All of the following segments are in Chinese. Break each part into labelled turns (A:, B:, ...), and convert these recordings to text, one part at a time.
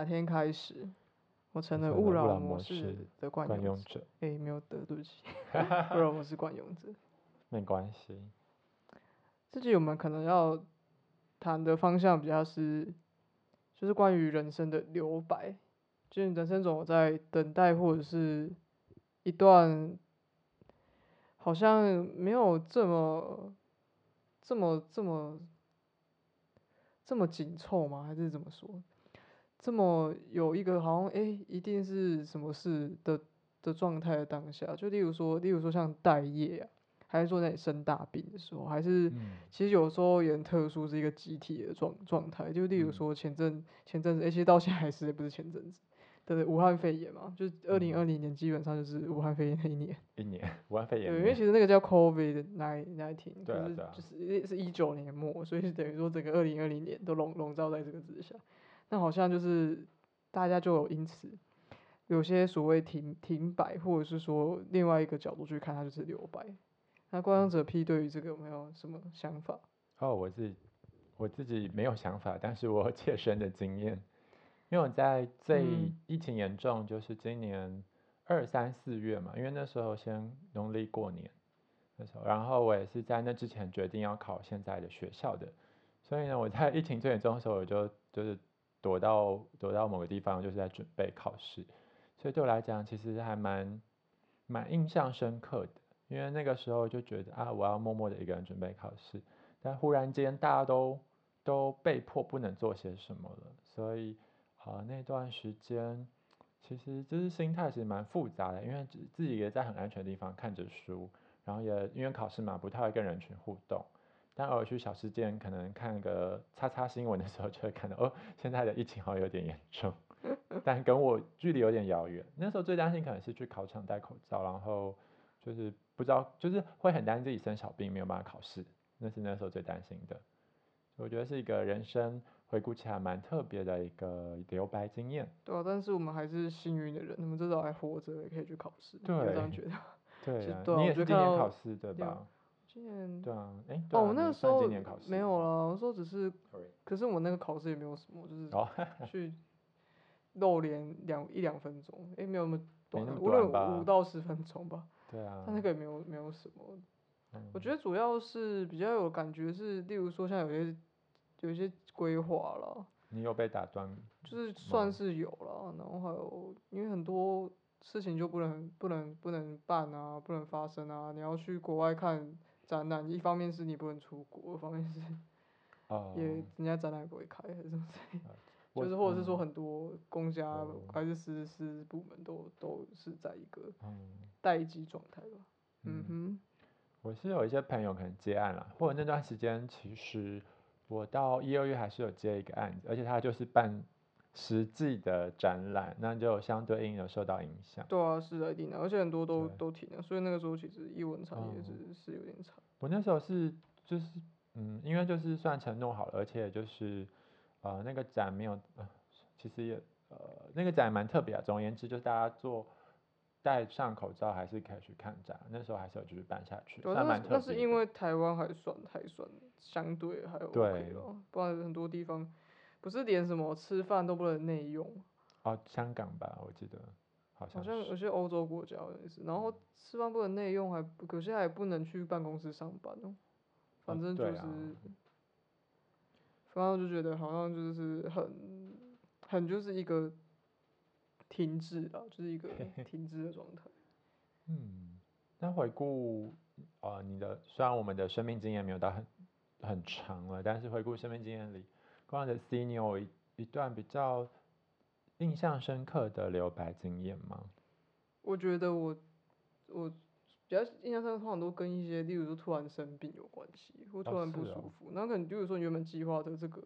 A: 哪天开始，我成了
B: 勿
A: 勿扰
B: 扰模
A: 模式
B: 式
A: 的惯
B: 惯用
A: 用者。
B: 者，
A: 诶，没有得，对不起，勿扰模式惯用者。
B: 没关系。
A: 这集我们可能要谈的方向比较是，就是关于人生的留白，就是人生总有在等待或者是一段好像没有这么这么这么这么紧凑吗？还是怎么说？这么有一个好像哎，一定是什么事的的状态的当下，就例如说，例如说像待业啊，还是说在你生大病的时候，还是
B: 嗯，
A: 其实有时候也很特殊，是一个集体的状状态。就例如
B: 嗯
A: 说前阵前阵子，而且到现在还是也不是前阵子，对武汉肺炎嘛，就是二零二零年基本上就是武汉肺炎那一年。
B: 一年武汉肺炎
A: 对，因
B: 年，
A: 为其实那个叫 COVID nine nineteen，就是
B: 啊啊
A: 就是是一九年末，所以是等于说整个二零二零年都笼笼罩在这个之下。那好像就是大家就有因此有些所谓停停摆，或者是说另外一个角度去看，它就是留白。那观赏者 P 对于这个有没有什么想法？
B: 哦，我自己我自己没有想法，但是我有切身的经验，因为我在最
A: 嗯
B: 疫情严重，就是今年二三四月嘛，因为那时候先农历过年那时候，然后我也是在那之前决定要考现在的学校的，所以呢，我在疫情最严重的时候，我就就是躲到躲到某个地方，就是在准备考试，所以对我来讲，其实还蛮蛮印象深刻的。因为那个时候就觉得啊，我要默默的一个人准备考试，但忽然间大家都都被迫不能做些什么了，所以啊、那段时间其实就是心态其实蛮复杂的，因为自自己也在很安全的地方看着书，然后也因为考试嘛不太会跟人群互动，但偶尔去小吃店可能看个叉叉新闻的时候就会看到哦，现在的疫情好像有点严重，但跟我距离有点遥远。那时候最担心可能是去考场戴口罩，然后就是不知道，就是会很担心自己生小病没有办法考试，那是那时候最担心的。我觉得是一个人生回顾起来蛮特别的一个留白经验。
A: 对啊，但是我们还是幸运的人，我们至少还活着，也可以去考试。你有这样觉得？
B: 对你也是今年考试对
A: 对啊
B: 吧？
A: 今年
B: 对啊，哎，对
A: 哦，
B: 啊
A: 我那时候没有了，我说只是可是我那个考试也没有什么，就是
B: 哦，
A: 去露脸两一两分钟，诶，没有那么短啊，
B: 那么
A: 无论五到十分钟吧，
B: 对啊，
A: 但那个也没有没有什么。
B: 嗯。
A: 我觉得主要是比较有感觉是，例如说像有些有一些规划了，
B: 你有被打断，
A: 就是算是有了，然后还有因为很多事情就不能不能不能办啊，不能发生啊，你要去国外看展览，一方面是你不能出国，一方面是
B: 哦，
A: 也人家展览也不会开，还是什么之类 就是或者是说
B: 嗯。
A: 很多公家
B: 哦。
A: 还是私私部门都都是在一个
B: 嗯。
A: 待机状态吧。嗯
B: 嗯。
A: 哼，
B: 我是有一些朋友可能接案了，或者那段时间其实我到一二月还是有接一个案子，而且他就是办实际的展览，那就相对应的受到影响。
A: 对啊，是的，一定的，而且很多都都停了，所以那个时候其实艺文产业
B: 哦
A: 是、是有点惨。
B: 我那时候是就是嗯，因为就是算承诺好了，而且就是呃那个展没有，呃、其实也呃那个展蛮特别啊。总而言之，就是大家做戴上口罩还是可以去看展，那时候还是有继续办下去，
A: 对啊，
B: 算
A: 那是那是
B: 蛮特别的。
A: 因为台湾还算还算相对还 OK
B: 对
A: 咯，不然很多地方不是连什么吃饭都不能内用，
B: 哦，香港吧，我记得好像
A: 好像有些欧洲国家也是，然后吃饭不能内用，还不有些还不能去办公室上班哦。反正就是，反正我就觉得好像就是很很就是一个停滞啊，就是一个 停滞的状态。
B: 嗯，那回顾呃你的，虽然我们的生命经验没有到很很长了，但是回顾生命经验里，光的 C，你有一一段比较印象深刻的留白经验吗？
A: 我觉得我我比较印象深刻，通常都跟一些，例如说突然生病有关系，或突
B: 哦
A: 然不舒服。然后可能，例如说你原本计划的这个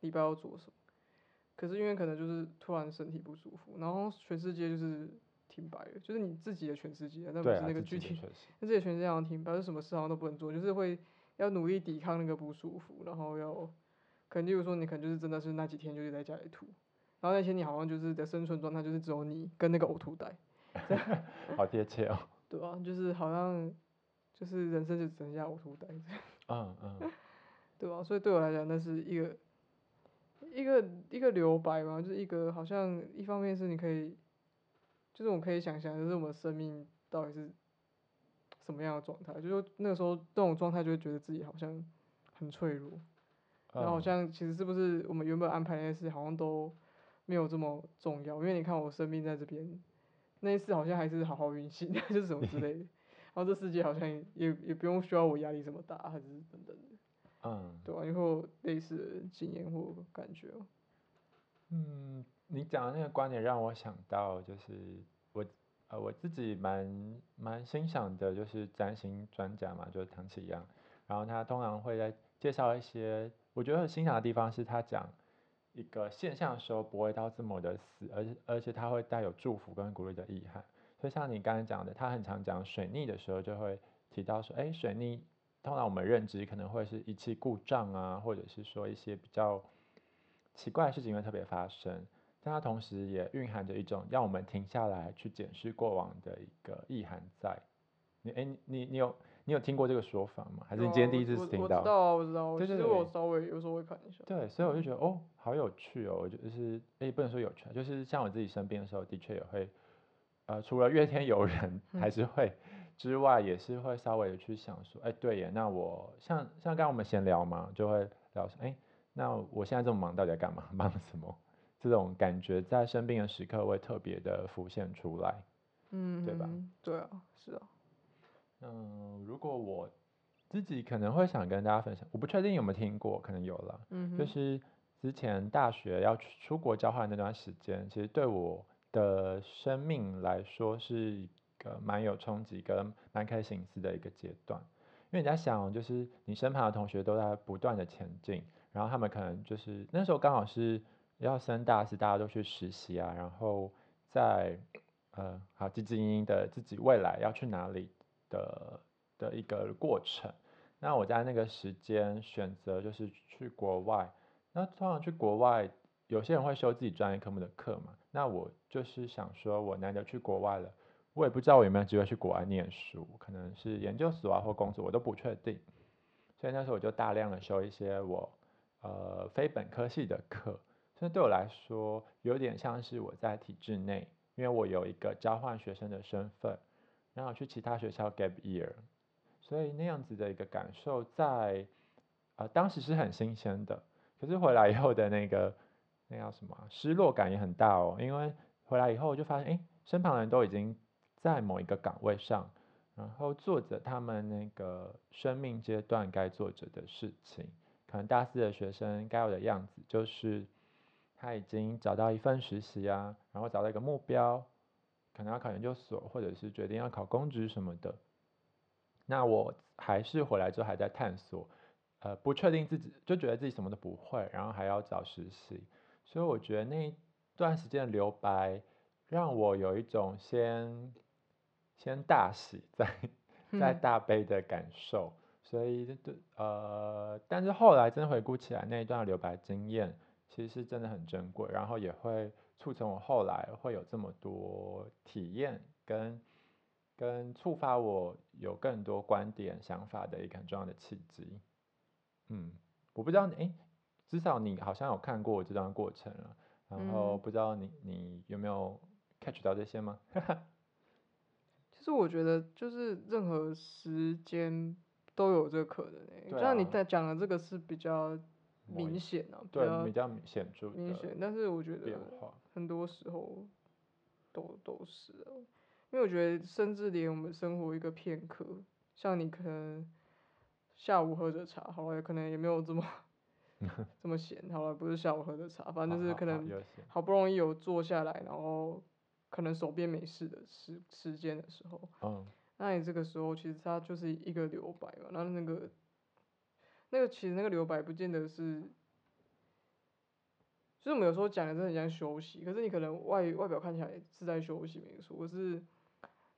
A: 礼拜要做什么，可是因为可能就是突然身体不舒服，然后全世界就是停摆了，就是你自己的全世界，但不是那个具体，那自己的全世界好像停摆，就什么事好像都不能做，就是会要努力抵抗那个不舒服，然后要可能例如说你可能就是真的是那几天就是在家里吐，然然后那些你好像就是的生存状态就是只有你跟那个呕吐袋，
B: 好贴切哦。
A: 对啊，就是好像就是人生就只剩下呕吐袋这样，
B: 嗯嗯，
A: 对吧、所以对我来讲，那是一个一个一个留白嘛，就是一个好像一方面是你可以，就是我可以想象，就是我们生命到底是什么样的状态，就是那个时候那种状态就会觉得自己好像很脆弱。然后好
B: 嗯
A: 像其实是不是我们原本安排那些事好像都没有这么重要，因为你看我生病在这边，那一次好像还是好好运行，就是什么之类的。然后这世界好像也也不用需要我压力这么大，还是等等的，
B: 嗯
A: 对啊、因为会有类似的经验或感觉哦。
B: 嗯，你讲的那个观点让我想到，就是我呃我自己蛮蛮欣赏的，就是占星专家嘛，就是唐启阳，然后他通常会在介绍一些我觉得很欣赏的地方，是他讲一个现象的时候不会到这么的死，而且而且他会带有祝福跟鼓励的意涵。所以像你刚才讲的，他很常讲水逆的时候，就会提到说，哎，水逆通常我们认知可能会是仪器故障啊，或者是说一些比较奇怪的事情会特别发生，但它同时也蕴含着一种让我们停下来去检视过往的一个意涵在。你哎，你你有你有听过这个说法吗？还是你今天第一次听到？
A: 我知道啊，我知道。我
B: 对对
A: 其实我稍微有时候会看一下。
B: 对，所以我就觉得哦，好有趣哦，我就是诶，不能说有趣啊，就是像我自己生病的时候，的确也会，呃，除了怨天尤人 还是会之外，也是会稍微的去想说，哎，对耶，那我像像刚刚我们闲聊嘛，就会聊说，哎，那我现在这么忙，到底在干嘛？忙什么？这种感觉在生病的时刻会特别的浮现出来。
A: 嗯，
B: 对吧
A: 嗯？对啊，是啊。
B: 嗯，如果我自己可能会想跟大家分享，我不确定有没有听过，可能有了。
A: 嗯，
B: 就是之前大学要去出国交换那段时间，其实对我的生命来说是一个蛮有冲击跟蛮可以醒思的一个阶段。因为你在想，就是你身旁的同学都在不断的前进，然后他们可能就是那时候刚好是要升大四，大家都去实习啊，然后在呃好汲汲营营的自己未来要去哪里的的一个过程。那我在那个时间选择就是去国外，那通常去国外，有些人会修自己专业科目的课嘛，那我就是想说，我难得去国外了，我也不知道我有没有机会去国外念书，可能是研究所啊或工作，我都不确定，所以那时候我就大量的修一些我呃非本科系的课，所以对我来说有点像是我在体制内，因为我有一个交换学生的身份，然后去其他学校 gap year。所以那样子的一个感受在，呃，当时是很新鲜的。可是回来以后的那个那叫什么失落感也很大哦，因为回来以后就发现，哎，身旁人都已经在某一个岗位上，然后做着他们那个生命阶段该做着的事情。可能大四的学生该有的样子，就是他已经找到一份实习啊，然后找到一个目标，可能要考研究所，或者是决定要考公职什么的。那我还是回来之后还在探索，呃，不确定自己，就觉得自己什么都不会，然后还要找实习，所以我觉得那一段时间的留白，让我有一种先先大喜再再
A: 嗯
B: 大悲的感受，所以对呃，但是后来真的回顾起来，那一段留白经验其实是真的很珍贵，然后也会促成我后来会有这么多体验跟。跟触发我有更多观点、想法的一个很重要的契机。嗯，我不知道，诶，至少你好像有看过我这段过程了，然后
A: 嗯
B: 不知道你你有没有 catch 到这些吗？
A: 其实我觉得就是任何时间都有这个可能诶、
B: 对
A: 像你
B: 啊
A: 在讲的这个是比较明显啊，比
B: 对，
A: 较
B: 比较显著的
A: 明显，但是我觉
B: 变
A: 得
B: 化。
A: 很多时候都都是啊，因为我觉得甚至连我们生活一个片刻，像你可能下午喝着茶，好了，可能也没有这么 这么闲，好了，不是下午喝着茶，反正就是可能好不容易有坐下来，然后可能手边没事的时时间的时候，
B: 嗯。
A: 那你这个时候其实它就是一个留白嘛，然后那个那个其实那个留白不见得是，就是我们有时候讲的真的很像休息，可是你可能外外表看起来是在休息没错，可是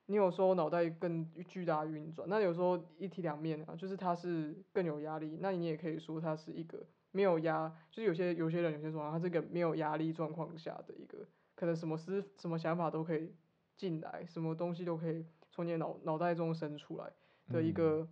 A: 你有时候脑袋更巨大运转，那有时候一体两面啊，就是它是更有压力，那你也可以说它是一个没有压，就是有些有些人有些说他这个没有压力状况下的一个，可能什么思什么想法都可以进来，什么东西都可以从你脑脑袋中生出来的一
B: 嗯。
A: 个、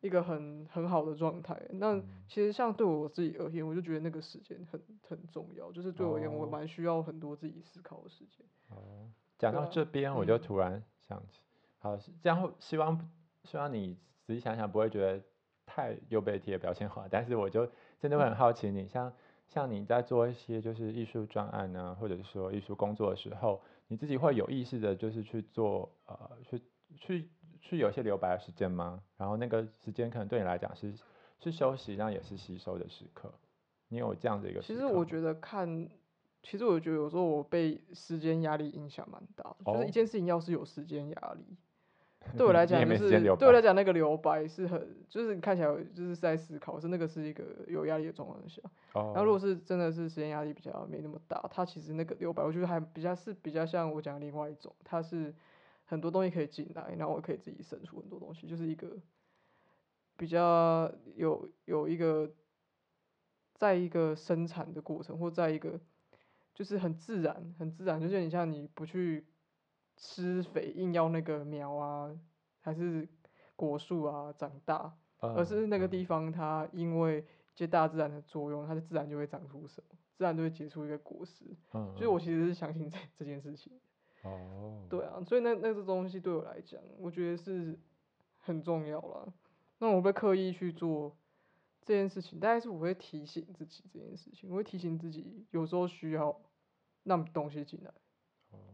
A: 一个很很好的状态。那
B: 嗯
A: 其实像对我自己而言，我就觉得那个时间很很重要，就是对我而言，我
B: 哦
A: 蛮需要很多自己思考的时间。
B: 哦，讲到这边我就
A: 嗯
B: 突然想起，好，是这样会希望希望你仔细想想不会觉得太又被贴标签化，但是我就真的会很好奇你，像像你在做一些就是艺术专案呢，或者是说艺术工作的时候，你自己会有意识的，就是去做呃去去去有些留白的时间吗？然后那个时间可能对你来讲是是休息，但也是吸收的时刻，你有这样的一个时
A: 其？实我觉得看，其实我觉得有时候我被时间压力影响蛮大的，就是
B: 哦
A: 一件事情要是有时间压力，对我来讲就是对我来
B: 白
A: 讲那个留白是很，就是你看起来就是在思考，是那个是一个有压力的状况下。
B: 哦，
A: 然后如果是真的是时间压力比较没那么大，它其实那个留白，我觉得还比较是比较像我讲的另外一种，它是很多东西可以进来，然后我可以自己生出很多东西，就是一个比较有有一个在一个生产的过程，或在一个就是很自然很自然，就是你像你不去施肥，硬要那个苗啊还是果树啊长大，而
B: 嗯
A: 是那个
B: 嗯
A: 地方它因为接大自然的作用，它就自然就会长出什么，自然就会结出一个果实。
B: 嗯，
A: 所以我其实是相信这这件事情。
B: 哦，
A: 对啊，所以那那个东西对我来讲，我觉得是很重要啦。那我会刻意去做这件事情，大概是我会提醒自己这件事情，我会提醒自己有时候需要让东西进来，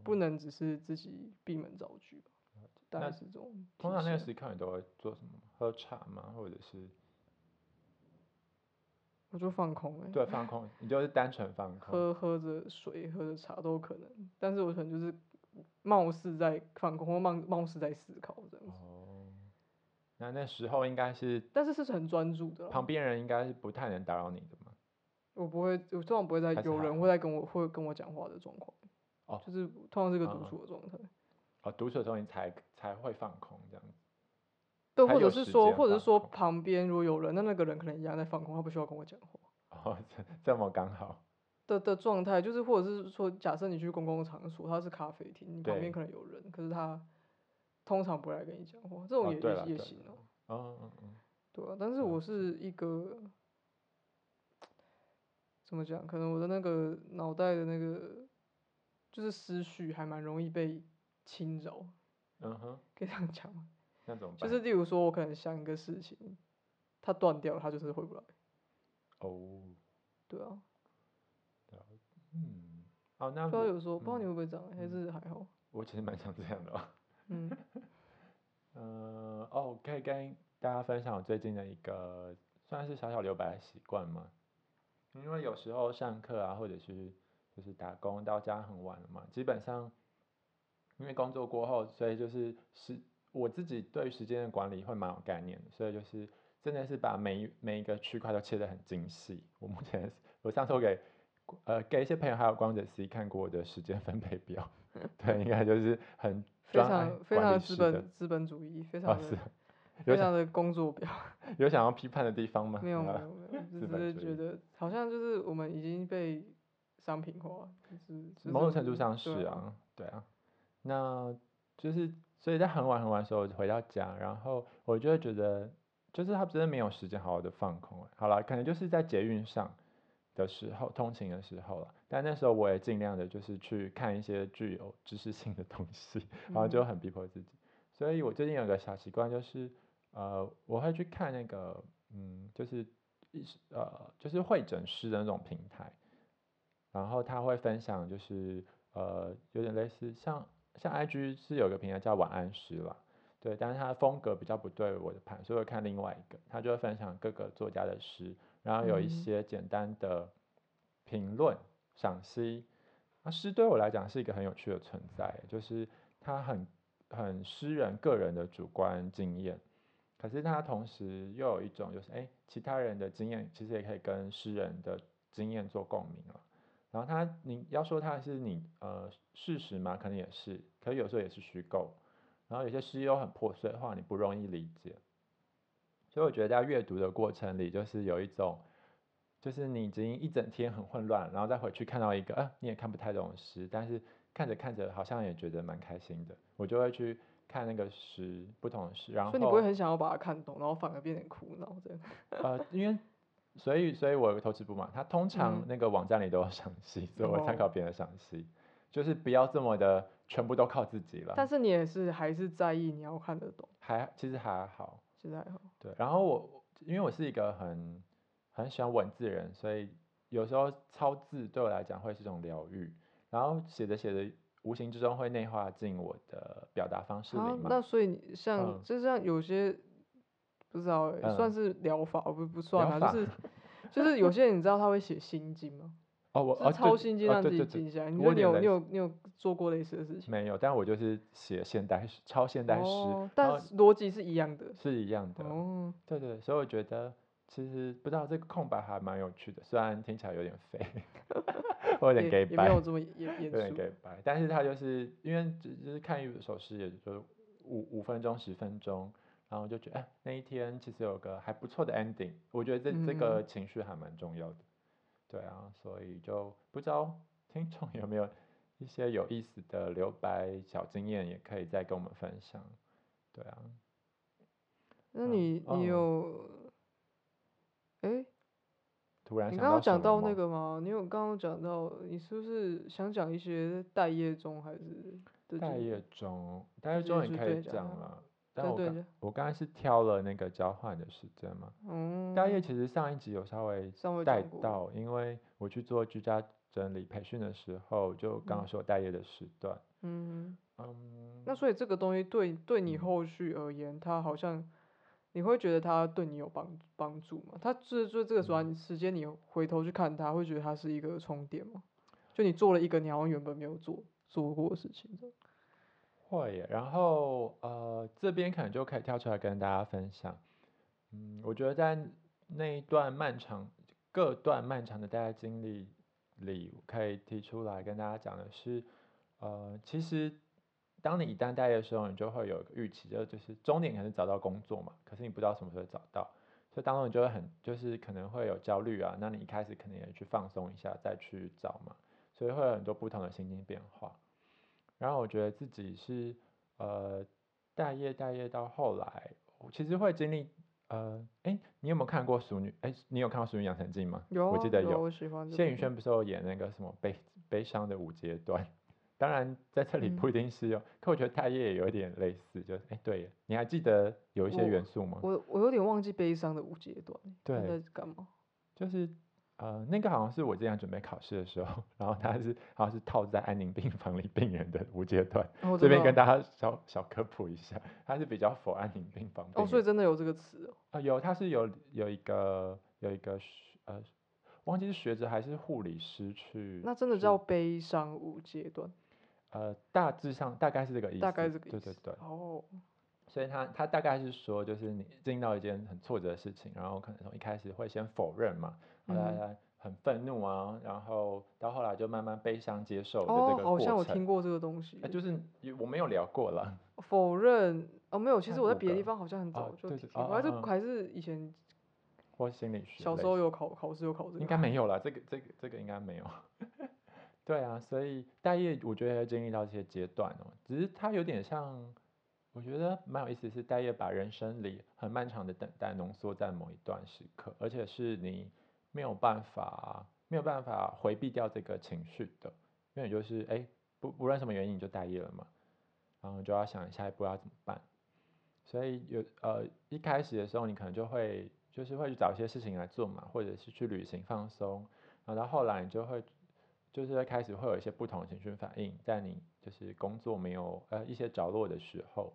A: 不能只是自己闭门造句吧。大概
B: 那
A: 是这种
B: 通常那个
A: 醒
B: 时刻你都会做什么？喝茶吗？或者是
A: 我就放空哎、
B: 对放空？你就是单纯放 空。
A: 喝喝着水，喝着茶都有可能，但是我可能就是貌似在放空，或貌貌似在思考这样子，
B: 哦，那那时候应该是
A: 但是是很专注的。
B: 旁边人应该是不太能打扰你的嘛。
A: 我不会，我通常不会在有人会在跟我会跟我讲话的状况，
B: 哦
A: 就是通常是个独处的状态。
B: 哦，独处的时候你才才会放空这样子。
A: 对，或者是说，或者是说旁边如果有人，那那个人可能一样在放空，他不需要跟我讲话
B: 哦，这这么刚好。
A: 的的状态，就是或者是说，假设你去公共场所，它是咖啡厅，你旁边可能有人，可是他通常不来跟你讲话，这种
B: 哦
A: 也、也行哦、
B: 嗯嗯嗯，
A: 对啊，但是我是一个怎么讲？可能我的那个脑袋的那个就是思绪还蛮容易被侵扰，
B: 嗯哼，
A: 可以这样讲吗？
B: 那怎么办？
A: 就是例如说，我可能想一个事情，它断掉了，它就是回不来。
B: 哦，
A: 对啊，
B: 嗯，哦，那
A: 不知道
B: 我
A: 有时候不知道你
B: 嗯
A: 会不会这样，还是还好。
B: 我其实蛮想这样的哦。
A: 嗯，
B: 嗯，哦，可以跟大家分享我最近的一个算是小小留白的习惯吗？因为有时候上课啊，或者是就是打工到家很晚了嘛，基本上因为工作过后，所以就是时我自己对时间的管理会蛮有概念的，所以就是真的是把每一每一个区块都切得很精细。我目前 我上次我给呃给一些朋友还有光者 C 看过我的时间分配表，对，应该就是很
A: 非常非常资本资本主义，非
B: 哦
A: 常
B: 是
A: 的
B: 有
A: 非常的工作表。
B: 有想要批判的地方吗？
A: 没有没
B: 啊
A: 有没有，只是觉得好像就是我们已经被商品化，就是就是
B: 某种程度上是啊，对啊，那就是所以在很晚很晚的时候回到家，然后我就会觉得，就是他真的没有时间好好的放空欸。好了，可能就是在捷运上的时候，通勤的时候了，但那时候我也尽量的就是去看一些具有知识性的东西，然后就
A: 嗯。
B: 很逼迫自己。所以我最近有个小习惯，就是呃，我会去看那个嗯，就是一是呃，就是会诊师的那种平台，然后他会分享，就是呃，有点类似像像 IG 是有个平台叫晚安师啦，对，但是他的风格比较不对我的盘，所以我看另外一个，他就会分享各个作家的诗，然后有一
A: 嗯
B: 些简单的评论赏析。那诗对我来讲是一个很有趣的存在，就是它很很诗人个人的主观经验，可是它同时又有一种就是哎，其他人的经验其实也可以跟诗人的经验做共鸣了。然后他你要说他是你呃事实嘛，可能也是，可是有时候也是虚构。然后有些诗又很破碎的话，你不容易理解。所以我觉得在阅读的过程里，就是有一种，就是你已经一整天很混乱，然后再回去看到一个，啊，你也看不太懂的诗，但是看着看着好像也觉得蛮开心的，我就会去看那个诗，不同的诗，然后
A: 所以你不会很想要把它看懂，然后反而变得苦恼这样。
B: 呃，因为所以所以我有个投资部嘛，他通常
A: 嗯
B: 那个网站里都有赏析，所以我参
A: 哦
B: 考别人的赏析，就是不要这么的全部都靠自己了，
A: 但是你也是还是在意你要看得懂，
B: 还其实还好。
A: 其实还好。
B: 对，然后我因为我是一个很很喜欢文字的人，所以有时候抄字对我来讲会是一种疗愈，然后写着写着，无形之中会内化进我的表达方式里
A: 啊，
B: 嘛。
A: 那所以你像
B: 嗯
A: 就像有些不知道欸，算
B: 嗯
A: 是疗法不不算啊，就是 就是有些人你知道他会写心经吗？
B: 哦，我
A: 就是
B: 哦对
A: 抄心机让自己静下来。你
B: 我
A: 说你有你
B: 有
A: 你有做过类似的事情？
B: 没有，但我就是写现代诗，抄现代诗，
A: 哦，但是逻辑是一样的。
B: 是一样的。
A: 哦，
B: 对对，所以我觉得其实不知道这个空白还蛮有趣的，虽然听起来有点废，我有点
A: 也
B: gay 白。
A: 也没有这么严严
B: 有点
A: 肃。
B: 给白，但是他就是因为只就是看一首诗，也就五五分钟十分钟，然后就觉得哎那一天其实有个还不错的 ending，我觉得这这个
A: 嗯
B: 情绪还蛮重要的，对啊，所以就不知道听众有没有一些有意思的留白小经验，也可以再跟我们分享，对啊，嗯
A: 那你
B: 哦
A: 你有，哎，
B: 突然
A: 你刚刚讲到那个吗？你有刚刚讲到，你是不是想讲一些待业中还是
B: 待业中，待业中也可以
A: 讲
B: 了，但我刚
A: 对。对的，
B: 我刚才是挑了那个交换的时间嘛。
A: 嗯，
B: 待业其实上一集有稍微带，到，因为我去做居家整理培训的时候，就刚刚
A: 嗯。
B: 说待业的时段，
A: 嗯，
B: 嗯，
A: 那所以这个东西对对你
B: 嗯。
A: 后续而言，它好像你会觉得它对你有帮帮助吗？它就是就这个
B: 时
A: 段时间你回头去看它，会觉得它是一个充电吗？就你做了一个你好像原本没有做做过的事情
B: 会。然后呃，这边可能就可以跳出来跟大家分享，嗯，我觉得在那一段漫长各段漫长的待业经历里，可以提出来跟大家讲的是，呃，其实当你一旦待业的时候，你就会有个预期，就就是终点可能找到工作嘛，可是你不知道什么时候找到，所以当中你就会很就是可能会有焦虑啊，那你一开始可能也去放松一下再去找嘛，所以会有很多不同的心境变化。然后我觉得自己是呃待业待业到后来，我其实会经历呃，哎，你有没有看过《熟女》？哎，你有看过《熟女养成记》吗？
A: 有啊
B: 我记得有。
A: 有我喜欢
B: 谢宇轩不是有演那个什么悲悲伤的五阶段？当然在这里
A: 嗯
B: 不一定是有，可我觉得待业也有一点类似，就是哎对，你还记得有一些元素吗？
A: 我我有点忘记悲伤的五阶段，他
B: 对
A: 在干嘛？
B: 就是呃，那个好像是我之前准备考试的时候，然后他是好像是套在安宁病房里病人的五阶段，这边跟
A: 大
B: 大家小小科普一下，它是比较否安宁病房病
A: 哦，所以真的有这个词哦，
B: 啊、有，它是有有一个有一个学呃，忘记是学者还是护理师去，
A: 那真的叫悲伤五阶段，
B: 呃，大致上大概是这个意思，
A: 大概这个意思。
B: 对对对，
A: 哦，
B: 所以他他大概是说，就是你经历到一件很挫折的事情，然后可能从一开始会先否认嘛，后来很愤怒啊，然后到后来就慢慢悲伤接受的
A: 哦
B: 这，个过
A: 好像我
B: 程。
A: 听过这个东西
B: 呃，，就是我没有聊过了，
A: 否认哦，没有，其实我在别的地方好像很早就听过，还是还是以前
B: 或心理学
A: 小时候有考考试有考这
B: 应
A: 个，
B: 该没有啦，这个这个这个应该没有。对啊，所以待业我觉得会经历到这些阶段哦，只是它有点像，我觉得蛮有意思，是待业把人生里很漫长的等待浓缩在某一段时刻，而且是你没有办法没有办法回避掉这个情绪的，因为你就是哎不不论什么原因你就待业了嘛，然后就要想下一步要怎么办。所以有呃一开始的时候，你可能就会就是会去找一些事情来做嘛，或者是去旅行放松，然后到后来你就会就是会开始会有一些不同的情绪反应，在你就是工作没有呃一些着落的时候，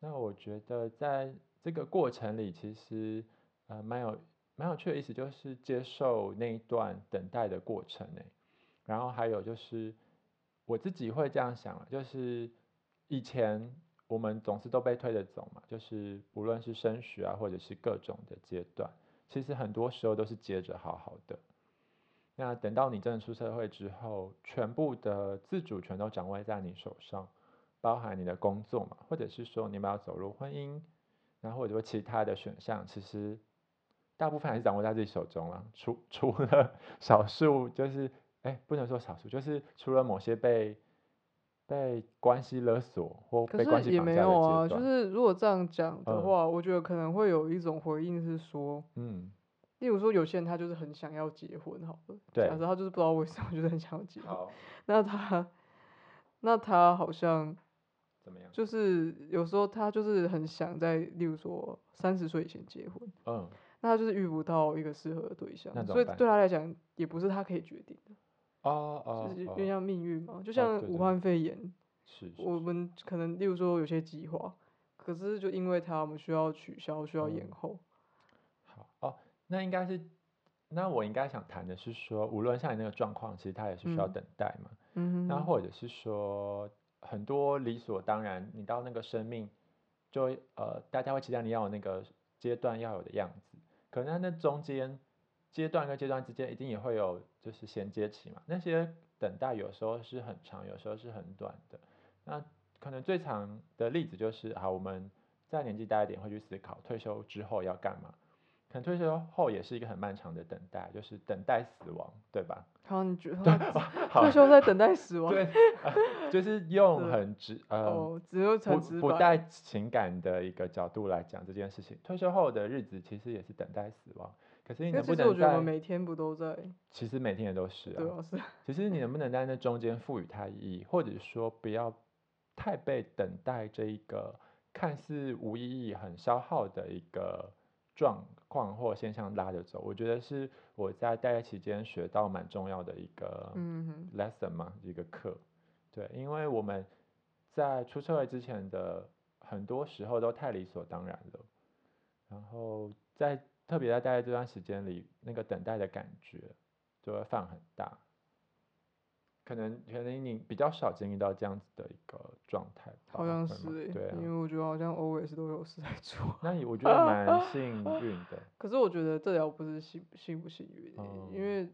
B: 那我觉得在这个过程里，其实呃蛮有蛮有趣的意思，就是接受那一段等待的过程呢。然后还有就是我自己会这样想啊，就是以前我们总是都被推着走嘛，就是无论是升学啊，或者是各种的阶段，其实很多时候都是接着好好的。那等到你真的出社会之后，全部的自主权都掌握在你手上，包含你的工作嘛，或者是说你们要走入婚姻，然后或者说其他的选项，其实大部分还是掌握在自己手中了，除 除了少数就是，哎，不能说少数，就是除了某些被被关系勒索或
A: 可
B: 被关系绑架的
A: 没有啊，
B: 阶段，
A: 就是如果这样讲的
B: 嗯。
A: 话，我觉得可能会有一种回应是说，
B: 嗯，
A: 例如说有些人他就是很想要结婚，好了，
B: 对。
A: 假设他就是不知道为什么就是很想要结婚，那他那他好像
B: 怎么样？
A: 就是有时候他就是很想在，例如说三十岁以前结婚，
B: 嗯，
A: 那他就是遇不到一个适合的对象所以对他来讲也不是他可以决定的，
B: 哦哦
A: 就是有
B: 哦
A: 点像命运嘛，就像武汉肺炎，
B: 是是
A: 我们可能例如说有些计划，可是就因为他我们需要取消，需要延
B: 嗯
A: 后，
B: 好哦，那应该是，那我应该想谈的是说，无论像你那个状况，其实他也是需要
A: 嗯
B: 等待嘛。
A: 嗯哼，
B: 那或者是说，很多理所当然，你到那个生命，就呃，大家会期待你要有那个阶段要有的样子。可能在那中间阶段跟阶段之间，一定也会有就是衔接期嘛。那些等待有时候是很长，有时候是很短的。那可能最长的例子就是，好，我们在年纪大一点会去思考退休之后要干嘛。可能退休后也是一个很漫长的等待，就是等待死亡，对吧？
A: 好，你觉得 退休在等待死亡？
B: 对，呃就是 用很直呃
A: 哦，只有很
B: 不带情感的一个角度来讲这件事情。退休后的日子其实也是等待死亡，可是你能不能
A: 其实我觉得我们
B: 在？
A: 每天不都在，
B: 其实每天也都是啊。
A: 对啊，是，
B: 其实你能不能在那中间赋予它意义，或者说不要太被等待这一个看似无意义、很消耗的一个状况或现象拉着走？我觉得是我在待业期间学到蛮重要的一个
A: 嗯哼
B: ，lesson 嘛，一个课。对，因为我们在出社会之前的很多时候都太理所当然了，然后在特别在待业这段时间里，那个等待的感觉就会放很大。可能可能你比较少经历到这样子的一个状态，
A: 好像是诶、
B: 对啊
A: 因，为我觉得好像 always 都有事在做。
B: 那你我觉得蛮幸运的，
A: 可是我觉得这条不是幸幸不幸运、因为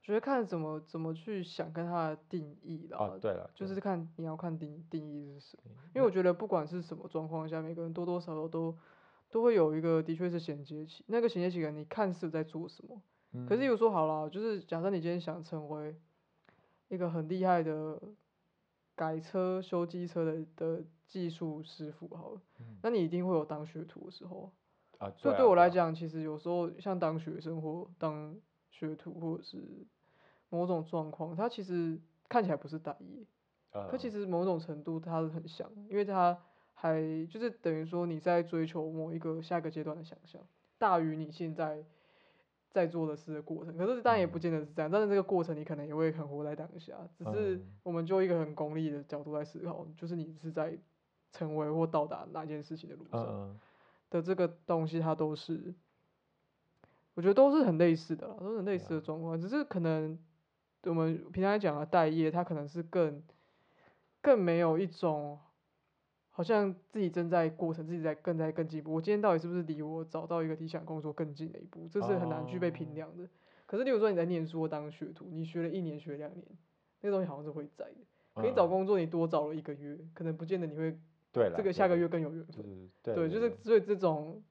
A: 觉得看怎么怎么去想跟它的定义啦，
B: 哦，对了，
A: 就是看你要看定定义是什么。
B: 嗯
A: 因为我觉得不管是什么状况下，每个人多多少少都都会有一个的确是衔接期，那个衔接期可能你看似在做什么，可是
B: 嗯
A: 有说好了，就是假设你今天想成为一个很厉害的改车、修机车的的技术师傅好了，
B: 嗯。
A: 那你一定会有当学徒的时候。
B: 啊，
A: 所以
B: 对
A: 我来讲，其实有时候像当学生或当学徒，或者是某种状况，它其实看起来不是大业，可其
B: 呃
A: 实某种程度它是很像，因为它还就是等于说你在追求某一个下一个阶段的想象，大于你现在在做的事的过程。可是当然也不
B: 嗯。
A: 见得是这样，但是这个过程你可能也会很活在当下，只是
B: 嗯。
A: 我们就一个很功利的角度来思考，就是你是在成为或到达哪件事情的路上。
B: 嗯
A: 的这个东西，它都是，我觉得都是很类似的啦，都是很类似的状况，只是可能我们平常讲的待业，它可能是更更没有一种，好像自己正在过程，自己在更在更进一步。我今天到底是不是离我找到一个理想工作更近了一步？这是很难具备评
B: 哦
A: 量的。可是，例如说你在念书或当学徒，你学了一年、学两年，那个东西好像是会在的。可你找
B: 嗯
A: 工作，你多找了一个月，可能不见得你会
B: 对，
A: 这个下个月更有缘分。
B: 对
A: 就是所以这种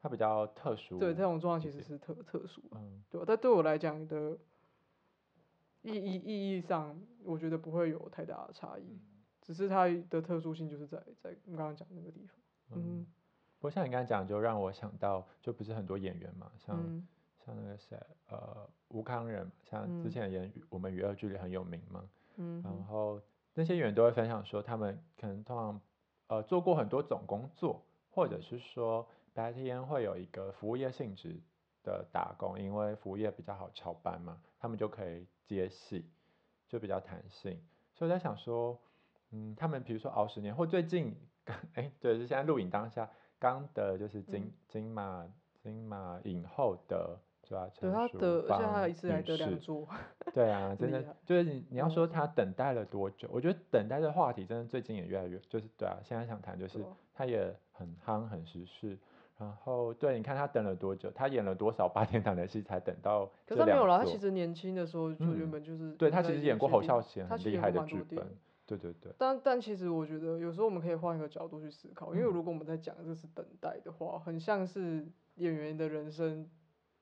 B: 它比较特殊，
A: 对这种状况其实是特特殊，
B: 嗯
A: 对吧？但对我来讲的意义意义上，我觉得不会有太大的差异，只是它的特殊性就是在在我们刚刚讲的那个地方。嗯
B: 不过像你刚才讲，就让我想到，就不是很多演员嘛，像、
A: 嗯
B: 像那个谁，呃，吴康仁，像之
A: 嗯
B: 前演语我们娱乐剧里很有名嘛，然
A: 嗯然
B: 后那些演员都会分享说，他们可能通常呃做过很多种工作，或者是说白天会有一个服务业性质的打工，因为服务业比较好翘班嘛，他们就可以接戏，就比较弹性。所以我在想说，嗯，他们比如说熬十年，或最近刚哎，对，是现在录影当下刚的就是金、
A: 嗯
B: 金马金马影后的。是吧？
A: 对他得，而且他一次还
B: 女士
A: 得两座，
B: 对啊，真的就是你你要
A: 嗯
B: 说他等待了多久？我觉得等待的话题真的最近也越来越，就是对啊，现在想谈就是他也很夯很时事，然后对，你看他等了多久？他演了多少八点档的戏才等到这
A: 可是他没有啦，他其实年轻的时候就原
B: 嗯
A: 本就是
B: 对他其实演过侯孝贤很厉害的剧本
A: 影，
B: 对对对，
A: 但但其实我觉得有时候我们可以换一个角度去思考，因为
B: 嗯
A: 如果我们在讲这是等待的话，很像是演员的人生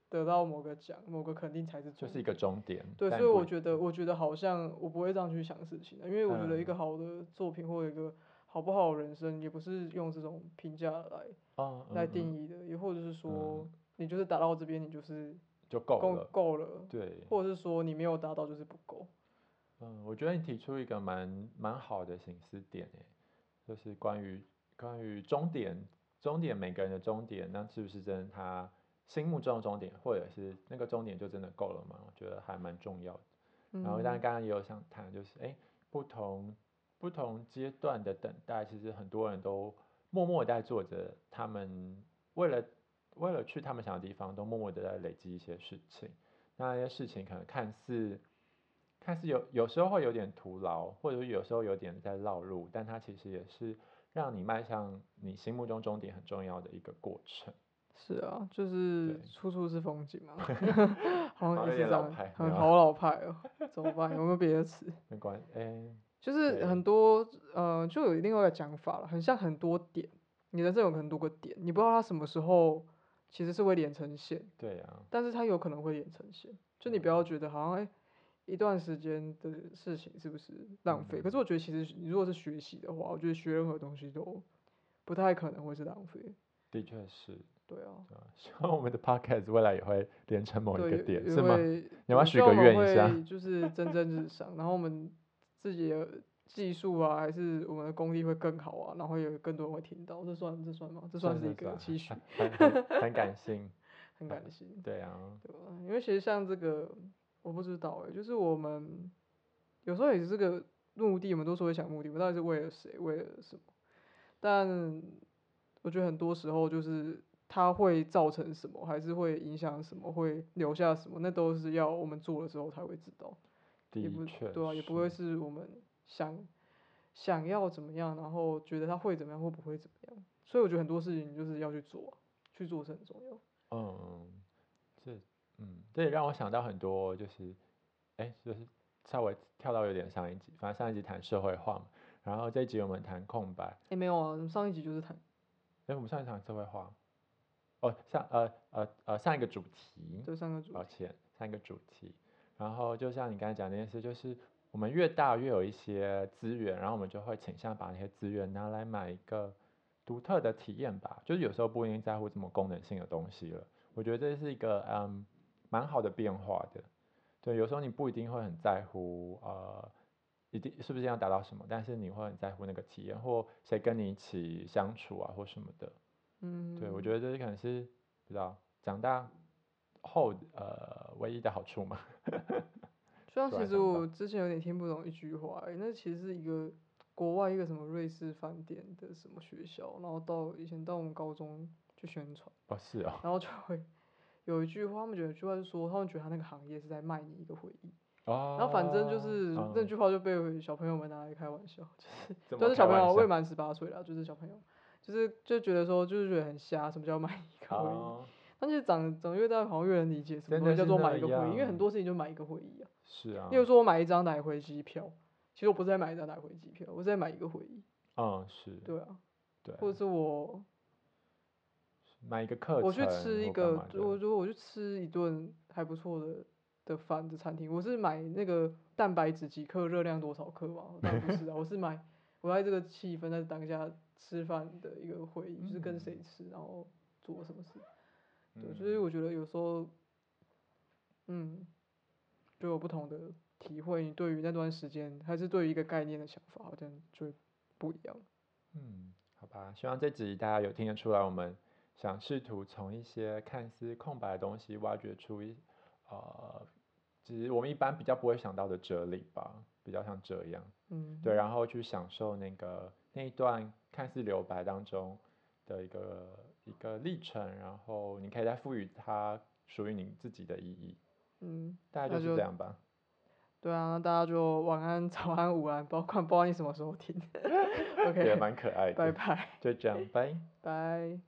A: 得到某个奖、某个肯定才是终
B: 就是一个终点。
A: 对，所以我觉得，我觉得好像我不会这样去想事情的，因为我觉得一
B: 嗯
A: 个好的作品或者一个好不好的人生，也不是用这种评价来
B: 哦
A: 来定义的，也或者是说
B: 嗯
A: 你就是达到这边，你就是
B: 就够
A: 够
B: 了。
A: 够了，
B: 对，
A: 或者是说你没有达到就是不够。
B: 嗯，我觉得你提出一个蛮蛮好的醒思点诶，就是关于关于终点，终点每个人的终点，那是不是真的他心目中的终点，或者是那个终点就真的够了吗？我觉得还蛮重要的。然后，当然
A: 嗯
B: 刚刚也有想谈，就是哎，不同不同阶段的等待，其实很多人都默默地在做着，他们为了为了去他们想的地方，都默默的在累积一些事情。那那些事情可能看似看似有有时候会有点徒劳，或者是有时候有点在绕路，但它其实也是让你迈向你心目中终点很重要的一个过程。
A: 是啊，就是
B: 对
A: 处处是风景嘛，好
B: 好像
A: 也是这样很好老派哦，怎么办？有没有别的词？
B: 没关系哎，
A: 就是很多呃，就有另外一个讲法了，很像很多点，你人生有很多个点，你不知道它什么时候其实是会连成线，
B: 对啊，
A: 但是它有可能会连成线，就你不
B: 嗯
A: 要觉得好像哎、一段时间的事情是不是浪费？可是
B: 嗯
A: 我觉得其实你如果是学习的话，我觉得学任何东西都不太可能会是浪费。
B: 的确是。
A: 对啊，
B: 希望我们的 podcast 未来也会连成某一
A: 对，
B: 个点，是吗？
A: 也会
B: 要许个愿一下
A: 就是蒸蒸日上，然后我们自己的技术啊，还是我们的功力会更好啊，然后有更多人会听到，这算这算吗？这算是一个期许，
B: 很感性。
A: 很感性，
B: 对啊，
A: 对吧？因为其实像这个，我不知道哎、就是我们有时候也是这个目的，我们都说会想目的，我们到底是为了谁，为了什么？但我觉得很多时候就是它会造成什么，还是会影响什么，会留下什么，那都是要我们做了之后才会知道。也不
B: 的确
A: 对啊，也不会是我们想想要怎么样，然后觉得他会怎么样或不会怎么样。所以我觉得很多事情就是要去做啊、去做是很重要。
B: 嗯，这嗯，这也让我想到很多，就是哎，就是稍微跳到有点上一集，反正上一集谈社会化嘛，然后这一集我们谈空白。
A: 也、没有啊，上一集就是谈
B: 哎，我们上一场社会化，哦，上呃呃呃上一个主题，
A: 这三个主题，
B: 抱歉，上一个主题。然后就像你刚才讲的那件事，就是我们越大越有一些资源，然后我们就会倾向把那些资源拿来买一个独特的体验吧。就是有时候不一定在乎这么功能性的东西了。我觉得这是一个嗯蛮好的变化的。对，有时候你不一定会很在乎呃一定是不是要达到什么，但是你会很在乎那个体验或谁跟你一起相处啊或什么的。
A: 嗯，
B: 对，我觉得这可能是不知道长大后呃唯一的好处嘛。
A: 虽然其实我之前有点听不懂一句话、欸，那其实是一个国外一个什么瑞士饭店的什么学校，然后到以前到我们高中去宣传，
B: 哦，是哦，
A: 然后就会有一句话，他们觉得有一句话是说，他们觉得他那个行业是在卖你一个回忆，
B: 哦，
A: 然后反正就是、那
B: 嗯
A: 句话就被小朋友们拿来开玩笑，就是都是小朋友未满十八岁啦，就是小朋友，就是就觉得说就是觉得很瞎，什么叫卖一个回忆？
B: 哦，
A: 但是长长越大，好像越能理解什么叫做买一个回忆，因为很多事情就买一个回忆啊。
B: 是啊
A: 例，如说，我买一张来回机票，其实我不是在买一张来回机票，我是在买一个回忆。
B: 嗯是，
A: 对啊，
B: 对，
A: 或者是我
B: 买一个课程，
A: 我去吃一个我如果我去吃一顿还不错的的饭的餐厅，我是买那个蛋白质几克，热量多少克嘛？当然不是啊，我是买我在这个气氛在当下吃饭的一个回忆，就是跟谁
B: 嗯
A: 吃，然后做什么事。对，
B: 嗯
A: 所以我觉得有时候，嗯，就有不同的体会。你对于那段时间，还是对于一个概念的想法，好像就不一样。
B: 嗯，好吧，希望这集大家有听得出来，我们想试图从一些看似空白的东西，挖掘出一呃，其实我们一般比较不会想到的哲理吧，比较像这样。
A: 嗯，
B: 对，然后去享受那个那一段看似留白当中的一个一个历程，然后你可以再赋予它属于你自己的意义，
A: 嗯，
B: 大概就是这样吧。
A: 对啊，那大家就晚安、早安、午安，包括不知道你什么时候听。
B: 也
A: OK，
B: 蛮可爱的，
A: 拜拜，
B: 就这样，拜。
A: 拜。